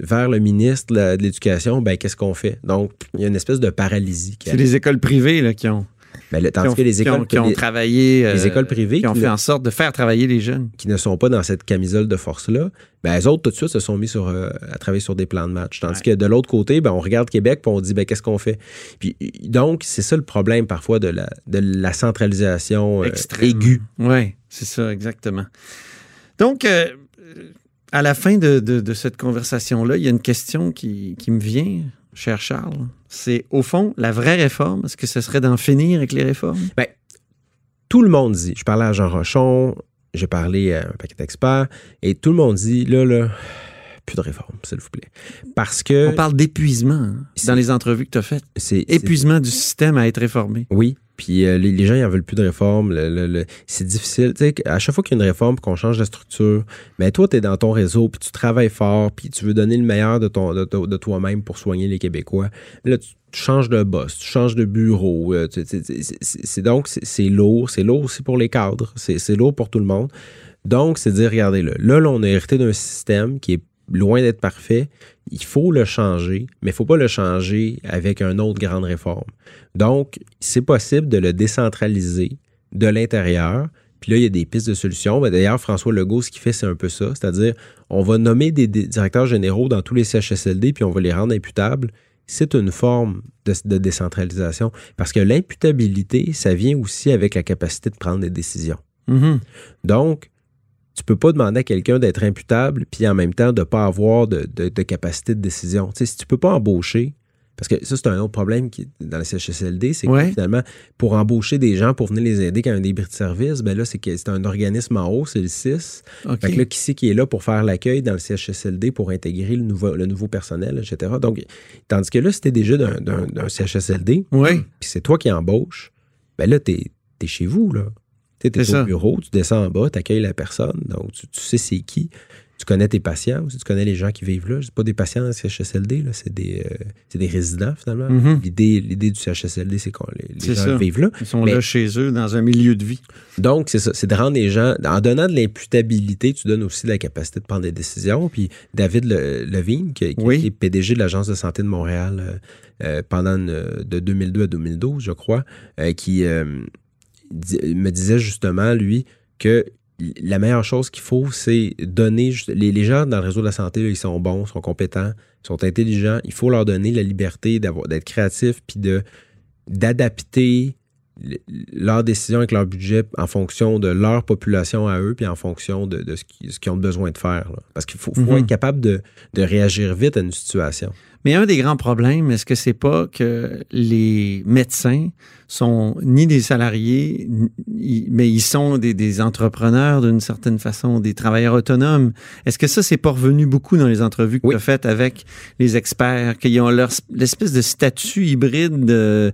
vers le ministre de l'Éducation, ben qu'est-ce qu'on fait? Donc, il y a une espèce de paralysie. C'est les écoles privées là, qui ont, Ben, le- tandis ont- que les qui ont- écoles, qui ont les- travaillé. les euh, écoles privées Qui ont qui fait en sorte de faire travailler les jeunes. qui ne sont pas dans cette camisole de force-là, ben, elles autres, tout de suite, se sont mis sur, euh, à travailler sur des plans de match. Tandis que de l'autre côté, ben, on regarde Québec puis on dit, ben, qu'est-ce qu'on fait? Puis, donc, c'est ça le problème parfois de la, de la centralisation euh, aiguë. Oui, c'est ça, exactement. Donc, euh, à la fin de, de- de cette conversation-là, il y a une question qui, qui me vient. Cher Charles, c'est au fond la vraie réforme. Est-ce que ce serait d'en finir avec les réformes? Ben, tout le monde dit, je parlais à Jean Rochon, j'ai parlé à un paquet d'experts, et tout le monde dit, là, là, plus de réforme, s'il vous plaît. Parce que... On parle d'épuisement hein, C'est- dans les entrevues que tu as faites. c'est Épuisement du système à être réformé. Oui. Puis euh, les, gens, ils en veulent plus de réforme. C'est difficile. À chaque fois qu'il y a une réforme, qu'on change de structure, mais toi, tu es dans ton réseau, puis tu travailles fort, puis tu veux donner le meilleur de, ton, de, to- de toi-même pour soigner les Québécois. Là, tu, changes de boss, tu changes de bureau. euh, c'est- donc, c'est lourd. C'est lourd aussi pour les cadres. C'est lourd pour tout le monde. Donc, c'est dire, regardez là, là, là, on a hérité d'un système qui est loin d'être parfait. Il faut le changer, mais il ne faut pas le changer avec une autre grande réforme. Donc, c'est possible de le décentraliser de l'intérieur. Puis là, il y a des pistes de solutions. Ben, D'ailleurs, François Legault, ce qu'il fait, c'est un peu ça. C'est-à-dire, on va nommer des, directeurs généraux dans tous les CHSLD, puis on va les rendre imputables. C'est une forme de, de décentralisation. Parce que l'imputabilité, ça vient aussi avec la capacité de prendre des décisions. Mhm. Donc, tu peux pas demander à quelqu'un d'être imputable puis en même temps de pas avoir de, de- de capacité de décision. Tu sais, si tu peux pas embaucher, parce que ça, c'est un autre problème qui, dans la CHSLD, c'est que Ouais. finalement, pour embaucher des gens pour venir les aider quand il y a un débris de service, ben là, c'est que c'est un organisme en haut, c'est le 6. OK. Fait que là, qui c'est qui est là pour faire l'accueil dans le CHSLD pour intégrer le nouveau, le nouveau personnel, etc. Donc, tandis que là, c'était déjà d'un- d'un d'un CHSLD, Oui. puis c'est toi qui embauches, ben là, t'es es chez vous, là. Tu es ça. au bureau, tu descends en bas, tu accueilles la personne, donc tu, tu sais c'est qui. Tu connais tes patients aussi, tu connais les gens qui vivent là. C'est pas des patients dans le CHSLD, là, c'est des, euh, c'est des résidents, finalement. Mhm. L'idée l'idée du CHSLD, c'est qu'on les, gens ça. vivent là. Ils sont Mais- là chez eux dans un milieu de vie. Donc, c'est ça, c'est de rendre les gens, en donnant de l'imputabilité, tu donnes aussi la capacité de prendre des décisions. Puis David Le- Levine, qui, qui Oui. est PDG de l'Agence de santé de Montréal euh, euh, pendant une- de 2002 à 2012, je crois, euh, qui me disait justement, lui, que la meilleure chose qu'il faut, c'est donner. Les, les gens dans le réseau de la santé, ils sont bons, sont compétents, sont intelligents. Il faut leur donner la liberté d'être créatifs puis d'adapter le- leurs décisions avec leur budget en fonction de leur population à eux, puis en fonction de, de ce qu'ils ont besoin de faire. là. Parce qu'il faut, faut Mhm. être capable de, de réagir vite à une situation. Mais un des grands problèmes, est-ce que c'est pas que les médecins sont ni des salariés, ni- mais ils sont des, des entrepreneurs d'une certaine façon, des travailleurs autonomes? Est-ce que ça, c'est pas revenu beaucoup dans les entrevues que Oui. tu as faites avec les experts, qu'ils ont leur, l'espèce de statut hybride de-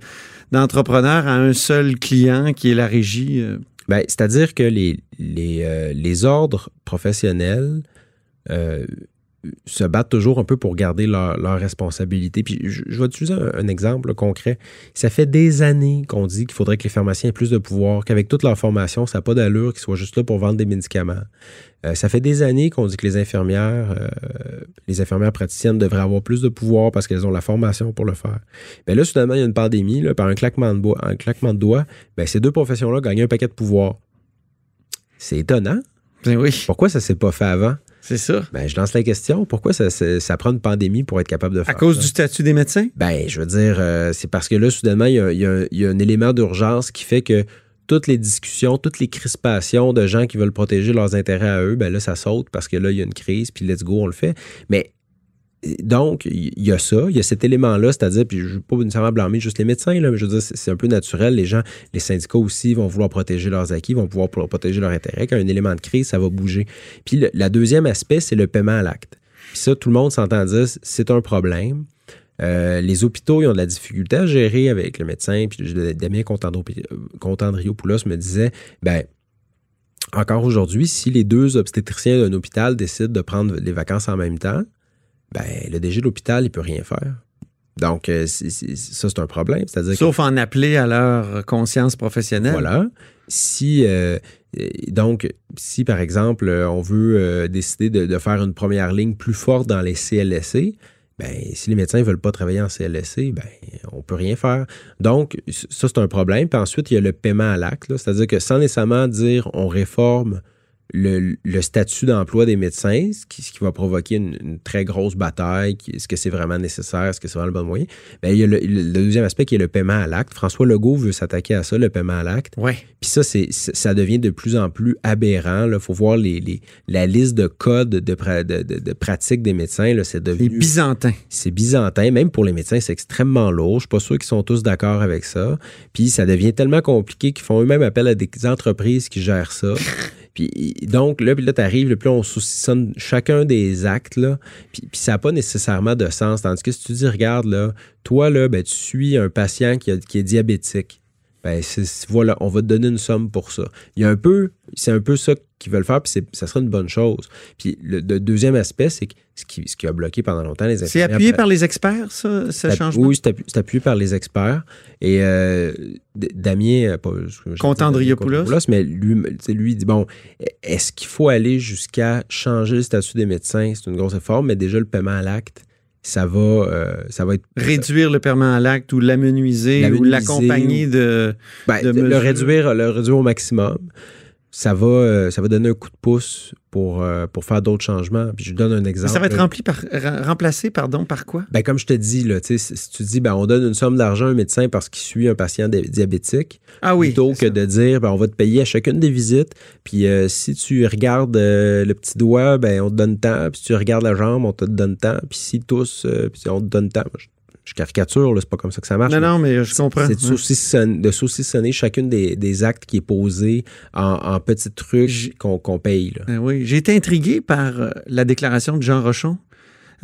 d'entrepreneur à un seul client qui est la régie? euh? Ben, C'est-à-dire que les, euh, ordres professionnels euh, se battent toujours un peu pour garder leur, leur responsabilité. Puis je, je vais utiliser un, un exemple là, concret. Ça fait des années qu'on dit qu'il faudrait que les pharmaciens aient plus de pouvoir, qu'avec toute leur formation, ça n'a pas d'allure qu'ils soient juste là pour vendre des médicaments. Euh, ça fait des années qu'on dit que les infirmières, euh, les infirmières praticiennes devraient avoir plus de pouvoir parce qu'elles ont la formation pour le faire. Mais là, soudainement, il y a une pandémie, là, par un claquement de, bois, un claquement de doigts, ben, ces deux professions-là gagnent un paquet de pouvoir. C'est étonnant. Ben oui, Pourquoi ça s'est pas fait avant? C'est ça. Ben, je lance la question. Pourquoi ça, ça, ça prend une pandémie pour être capable de À faire cause ça? du statut des médecins? Ben, je veux dire, euh, c'est parce que là, soudainement, il y a, il y a- il y a un élément d'urgence qui fait que toutes les discussions, toutes les crispations de gens qui veulent protéger leurs intérêts à eux, ben là, ça saute parce que là, il y a une crise, puis let's go, on le fait. Mais donc, il y a ça, il y a cet élément-là, c'est-à-dire, puis je ne veux pas nécessairement blâmer juste les médecins, là, mais je veux dire, c'est un peu naturel. Les gens, les syndicats aussi vont vouloir protéger leurs acquis, vont pouvoir pro- protéger leurs intérêts. Quand il y a un élément de crise, ça va bouger. Puis le la deuxième aspect, c'est le paiement à l'acte. Puis ça, tout le monde s'entend dire, c'est un problème. Euh, les hôpitaux, ils ont de la difficulté à gérer avec le médecin. Puis Damien Contandriopoulos me disait, ben, encore aujourd'hui, si les deux obstétriciens d'un hôpital décident de prendre les vacances en même temps, ben, le DG de l'hôpital, il peut rien faire. Donc, euh, ça, c'est un problème. C'est-à-dire que- Sauf en appeler à leur conscience professionnelle. voilà. Si, euh, donc, si par exemple, euh, on veut euh, décider de, de faire une première ligne plus forte dans les CLSC, ben, si les médecins ne veulent pas travailler en CLSC, ben, on peut rien faire. Donc, ça, c'est un problème. Puis ensuite, il y a le paiement à l'acte, c'est-à-dire que sans nécessairement dire on réforme le, le statut d'emploi des médecins, ce qui, ce qui va provoquer une, une très grosse bataille. Est-ce que c'est vraiment nécessaire? Est-ce que c'est vraiment le bon moyen? Ben, il y a le, deuxième aspect qui est le paiement à l'acte. François Legault veut s'attaquer à ça, le paiement à l'acte. Ouais. Puis ça, c'est, c'est- ça devient de plus en plus aberrant. Il faut voir les, les- la liste de codes de, pra- de, de- de pratiques des médecins. Là, c'est devenu Byzantins. c'est byzantin, même pour les médecins, c'est extrêmement lourd. Je suis pas sûr qu'ils sont tous d'accord avec ça. Puis ça devient tellement compliqué qu'ils font eux-mêmes appel à des entreprises qui gèrent ça. Puis donc, là, puis là, t'arrives, puis là, on saucissonne chacun des actes, là. Puis, puis ça n'a pas nécessairement de sens. Tandis que si tu dis, regarde, là, toi, là, ben, tu suis un patient qui, est diabétique. Ben, voilà, on va te donner une somme pour ça. Il y a un peu, c'est un peu ça qu'ils veulent faire, puis ça sera une bonne chose. Puis le, le deuxième aspect, c'est que ce qui, ce qui a bloqué pendant longtemps les C'est appuyé par les experts, ça, ce changement? Oui, c'est appu- c'est appuyé par les experts. Et euh, Damien, euh, pas, Contandriopoulos. Mais lui, lui il dit bon, est-ce qu'il faut aller jusqu'à changer le statut des médecins? C'est une grosse réforme, mais déjà le paiement à l'acte, ça va, euh, ça va être Réduire le permis à l'acte ou l'amenuiser ou l'accompagner de. Ben, de le réduire, le réduire au maximum. Ça va, euh, ça va donner un coup de pouce pour, euh, pour faire d'autres changements. Puis je vous donne un exemple. Ça va être rempli par, remplacé pardon, par quoi? Ben, comme je te dis, là, si tu dis ben, on donne une somme d'argent à un médecin parce qu'il suit un patient di- diabétique, Ah oui. plutôt que de dire ben, on va te payer à chacune des visites, puis euh, si tu regardes euh, le petit doigt, ben, on te donne tant, puis si tu regardes la jambe, on te donne tant, puis si tous, euh, puis on te donne tant. Je, caricature, c'est pas comme ça que ça marche. Non, mais non, mais je comprends. C'est de saucissonner, de saucissonner chacune des, des actes qui est posé en, en petits trucs qu'on paye. Là. Euh, oui, j'ai été intrigué par euh, la déclaration de Jean Rochon.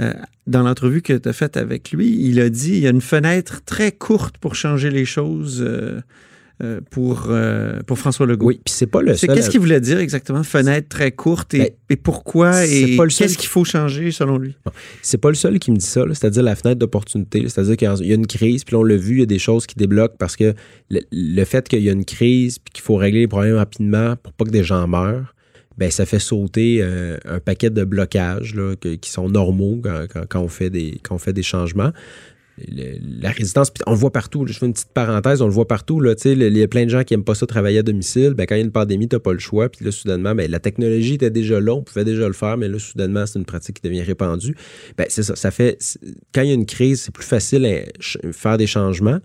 Euh, dans l'entrevue que tu as faite avec lui, il a dit il y a une fenêtre très courte pour changer les choses euh, euh, pour, euh, pour François Legault. Oui, puis c'est pas le seul. qu'est-ce qu'il voulait dire exactement, fenêtre très courte, et, Ben, et pourquoi, et qu'est-ce qu'il faut changer selon lui? C'est pas le seul qui me dit ça, c'est-à-dire la fenêtre d'opportunité. C'est-à-dire qu'il y a une crise, puis là, on l'a vu, il y a des choses qui débloquent parce que le, le fait qu'il y a une crise, puis qu'il faut régler les problèmes rapidement pour pas que des gens meurent, ben ça fait sauter euh, un paquet de blocages là, que- qui sont normaux quand, quand- quand on fait des, quand on fait des changements. La résistance, on le voit partout. je fais une petite parenthèse, on le voit partout. Là, il y a plein de gens qui aiment pas ça travailler à domicile. Ben, quand il y a une pandémie, tu n'as pas le choix. Puis là, soudainement, ben, la technologie était déjà là, on pouvait déjà le faire, mais là, soudainement, c'est une pratique qui devient répandue. Ben, c'est ça. Ça fait. Quand il y a une crise, c'est plus facile à ch- faire des changements.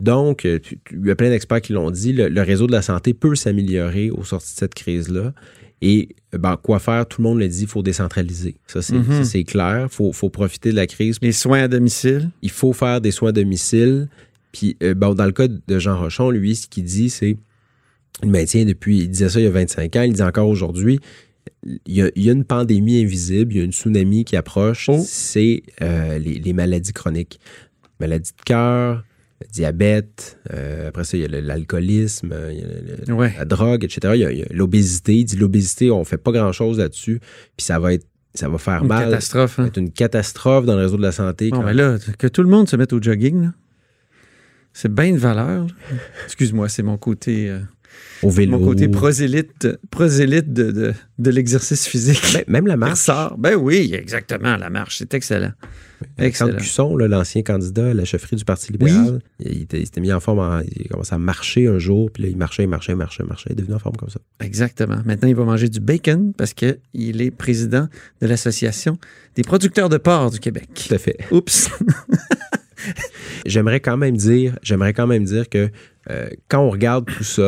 Donc, euh, il y a plein d'experts qui l'ont dit, le, le réseau de la santé peut s'améliorer au sorti de cette crise-là. Et ben, quoi faire? Tout le monde le dit, il faut décentraliser. Ça, c'est Mhm. clair. Il faut, faut profiter de la crise Les soins à domicile? il faut faire des soins à domicile. Puis, euh, bon, dans le cas de Jean Rochon, lui, ce qu'il dit, c'est il maintient depuis, il disait ça il y a 25 ans, il dit encore aujourd'hui, il y, a, il y a une pandémie invisible, il y a une tsunami qui approche, Oh. c'est euh, les, les maladies chroniques. Maladies de cœur, le diabète, euh, après ça, il y a l'alcoolisme, euh, Ouais. la drogue, etc. Il y a, l'obésité. Il dit l'obésité, on fait pas grand-chose là-dessus, puis ça va être ça va faire Une mal. catastrophe. Va hein. être une catastrophe dans le réseau de la santé. Bon, quand- ben là, que tout le monde se mette au jogging, c'est bien de valeur. Excuse-moi, c'est mon côté, euh, au vélo. mon côté prosélyte, prosélyte de, de, de l'exercice physique. Ben, même la marche. Ben oui, exactement, la marche. C'est excellent. Alexandre. Cusson, l'ancien candidat à la chefferie du Parti libéral, il, était- il s'était mis en forme, en- il a commencé à marcher un jour, puis là, il marchait, il marchait, il marchait, il marchait, il est devenu en forme comme ça. Exactement. Maintenant, il va manger du bacon parce qu'il est président de l'Association des producteurs de porc du Québec. Tout à fait. Oups. J'aimerais quand même dire, j'aimerais quand même dire que euh, quand on regarde tout ça,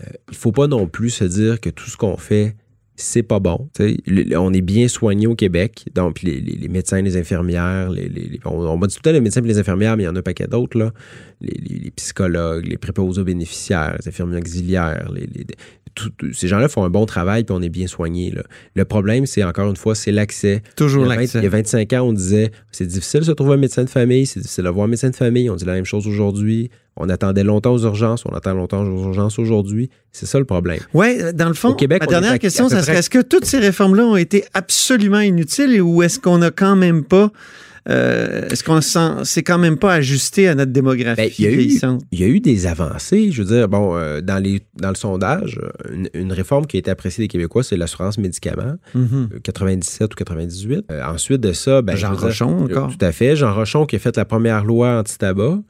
euh, il faut pas non plus se dire que tout ce qu'on fait, c'est pas bon. Le- on est bien soigné au Québec. Donc, les, les- les médecins, les infirmières, les, on, on va dire tout le temps les médecins et les infirmières, mais il y en a un paquet d'autres, là. Les, psychologues, les préposés aux bénéficiaires, les infirmiers auxiliaires, les, les- tout- ces gens-là font un bon travail puis on est bien soigné. Le problème, c'est encore une fois, c'est l'accès. Toujours Il y, a 20 l'accès. il y a 25 ans, on disait c'est difficile de se trouver un médecin de famille, c'est difficile d'avoir un médecin de famille. On dit la même chose aujourd'hui. On attendait longtemps aux urgences, on attend longtemps aux urgences aujourd'hui. C'est ça le problème. Oui, dans le fond, Au Québec, ma dernière question, ça serait est-ce que toutes ces réformes-là ont été absolument inutiles ou est-ce qu'on a quand même pas, euh, est-ce qu'on s'en- c'est quand même pas ajusté à notre démographie Ben, il y a eu- vieillissante? Il y a eu des avancées. Je veux dire, bon, euh, dans, les, dans le sondage, euh, une, une réforme qui a été appréciée des Québécois, c'est l'assurance médicaments, Mhm. euh, 97 ou 98. Euh, ensuite de ça, ben, Jean je veux dire, Rochon, euh, encore. Tout à fait. Jean Rochon qui a fait la première loi anti-tabac.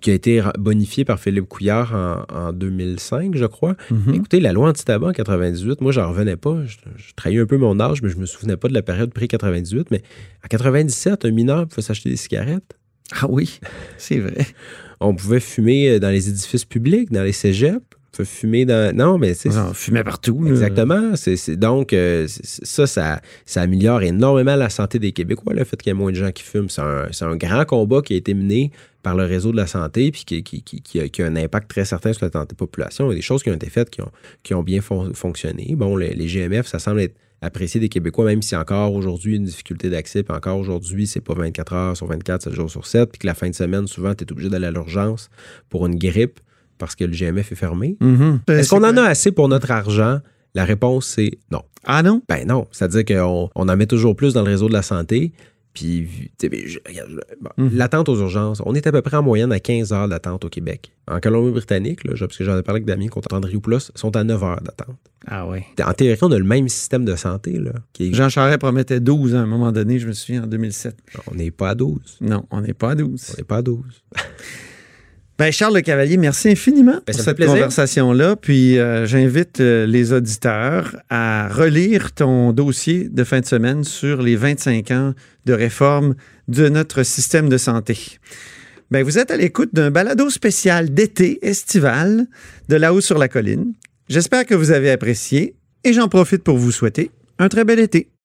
Qui a été bonifié par Philippe Couillard en, en 2005, je crois. Mhm. Écoutez, la loi anti-tabac en 98, moi, j'en revenais pas. Je, je trahis un peu mon âge, mais je me souvenais pas de la période pré-98. Mais en 97, un mineur pouvait s'acheter des cigarettes. Ah oui, c'est vrai. On pouvait fumer dans les édifices publics, dans les cégeps. On pouvait fumer dans... Non, mais c'est... On fumait partout. Exactement. C'est, donc, euh, ça, ça, ça améliore énormément la santé des Québécois, le fait qu'il y ait moins de gens qui fument. C'est un, un grand combat qui a été mené par le réseau de la santé puis qui, qui- qui- qui a, qui a un impact très certain sur la santé de la population. Il y a des choses qui ont été faites qui ont, qui ont bien fon- fonctionné. Bon, les, les GMF, ça semble être apprécié des Québécois, même si encore aujourd'hui une difficulté d'accès, puis encore aujourd'hui, c'est pas 24 heures sur 24, 7 jours sur 7, puis que la fin de semaine, souvent, tu es obligé d'aller à l'urgence pour une grippe parce que le GMF est fermé. Mhm. Est-ce qu'on en a assez pour notre argent? La réponse, c'est non. Ah non? Ben non. C'est-à-dire qu'on on en met toujours plus dans le réseau de la santé. Puis, bon, Mhm. l'attente aux urgences, on est à peu près en moyenne à 15 heures d'attente au Québec. En Colombie-Britannique, parce que j'en ai parlé avec Damien contre Andriopoulos, sont à 9 heures d'attente. Ah oui. En théorie, on a le même système de santé. Là, qui est- Jean Charest promettait 12 à un moment donné, je me souviens, en 2007. on n'est pas à 12. Non, on n'est pas à 12. On n'est pas à 12. Ben Charles Le Cavalier, merci infiniment pour Ben, fait cette conversation-là. Puis euh, j'invite euh, les auditeurs à relire ton dossier de fin de semaine sur les 25 ans de réforme de notre système de santé. Ben, vous êtes à l'écoute d'un balado spécial d'été estival de là-haut sur la colline. J'espère que vous avez apprécié et j'en profite pour vous souhaiter un très bel été.